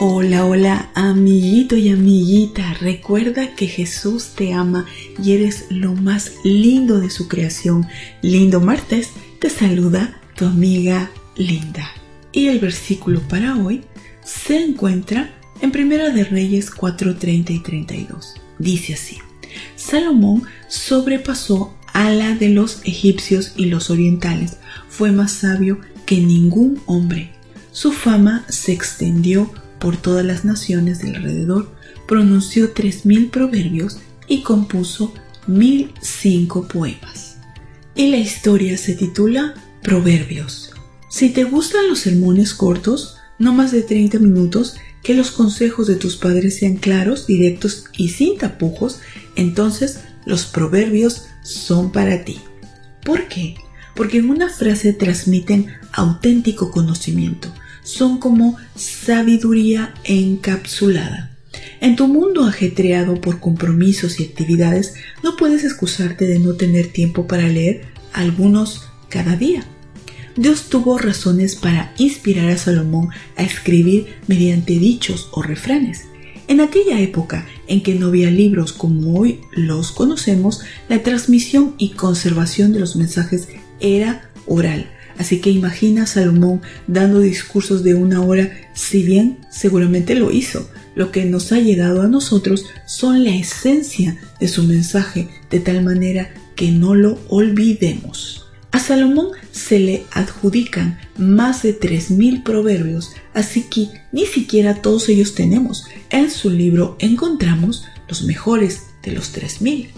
Hola, hola, amiguito y amiguita. Recuerda que Jesús te ama y eres lo más lindo de su creación. Lindo martes, te saluda tu amiga Linda. Y el versículo para hoy se encuentra en Primera de Reyes 4:30 y 32. Dice así: Salomón sobrepasó a la de los egipcios y los orientales. Fue más sabio que ningún hombre. Su fama se extendió por todas las naciones del alrededor, pronunció tres mil proverbios y compuso mil cinco poemas. Y la historia se titula Proverbios. Si te gustan los sermones cortos, no más de 30 minutos, que los consejos de tus padres sean claros, directos y sin tapujos, entonces los proverbios son para ti. ¿Por qué? Porque en una frase transmiten auténtico conocimiento, son como sabiduría encapsulada. En tu mundo ajetreado por compromisos y actividades, no puedes excusarte de no tener tiempo para leer algunos cada día. Dios tuvo razones para inspirar a Salomón a escribir mediante dichos o refranes. En aquella época en que no había libros como hoy los conocemos, la transmisión y conservación de los mensajes era oral, Así que imagina a Salomón dando discursos de una hora, si bien seguramente lo hizo. Lo que nos ha llegado a nosotros son la esencia de su mensaje, de tal manera que no lo olvidemos. A Salomón se le adjudican más de 3.000 proverbios, así que ni siquiera todos ellos tenemos. En su libro encontramos los mejores de los 3.000.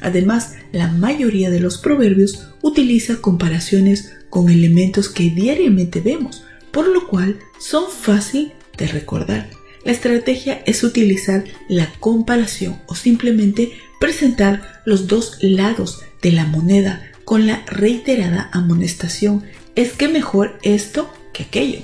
Además, la mayoría de los proverbios utiliza comparaciones con elementos que diariamente vemos, por lo cual son fácil de recordar. La estrategia es utilizar la comparación o simplemente presentar los dos lados de la moneda con la reiterada amonestación es que mejor esto que aquello.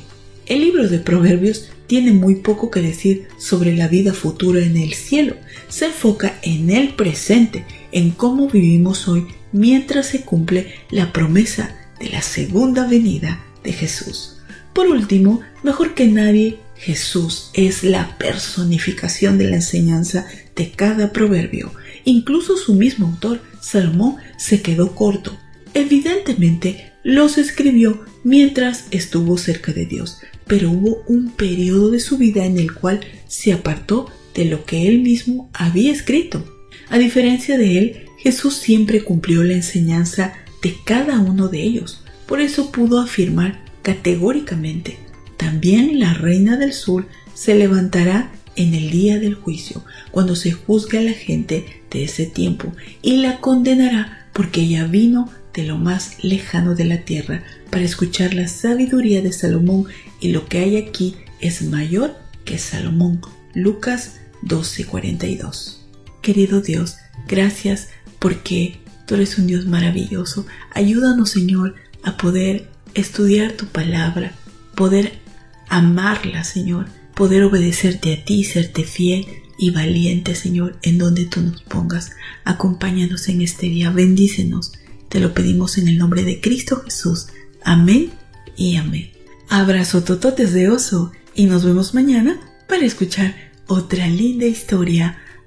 El libro de Proverbios tiene muy poco que decir sobre la vida futura en el cielo. Se enfoca en el presente, en cómo vivimos hoy mientras se cumple la promesa de la segunda venida de Jesús. Por último, mejor que nadie, Jesús es la personificación de la enseñanza de cada proverbio. Incluso su mismo autor, Salomón, se quedó corto. Evidentemente, los escribió mientras estuvo cerca de Dios, pero hubo un periodo de su vida en el cual se apartó de lo que él mismo había escrito. A diferencia de él, Jesús siempre cumplió la enseñanza de cada uno de ellos. Por eso pudo afirmar categóricamente, también la reina del sur se levantará en el día del juicio, cuando se juzgue a la gente de ese tiempo, y la condenará porque ella vino de lo más lejano de la tierra para escuchar la sabiduría de Salomón y lo que hay aquí es mayor que Salomón. Lucas 12:42. Querido Dios, gracias porque Tú eres un Dios maravilloso. Ayúdanos, Señor, a poder estudiar tu palabra, poder amarla, Señor, poder obedecerte a ti, serte fiel y valiente, Señor, en donde tú nos pongas. Acompáñanos en este día, bendícenos. Te lo pedimos en el nombre de Cristo Jesús. Amén y amén. Abrazo tototes de oso y nos vemos mañana para escuchar otra linda historia.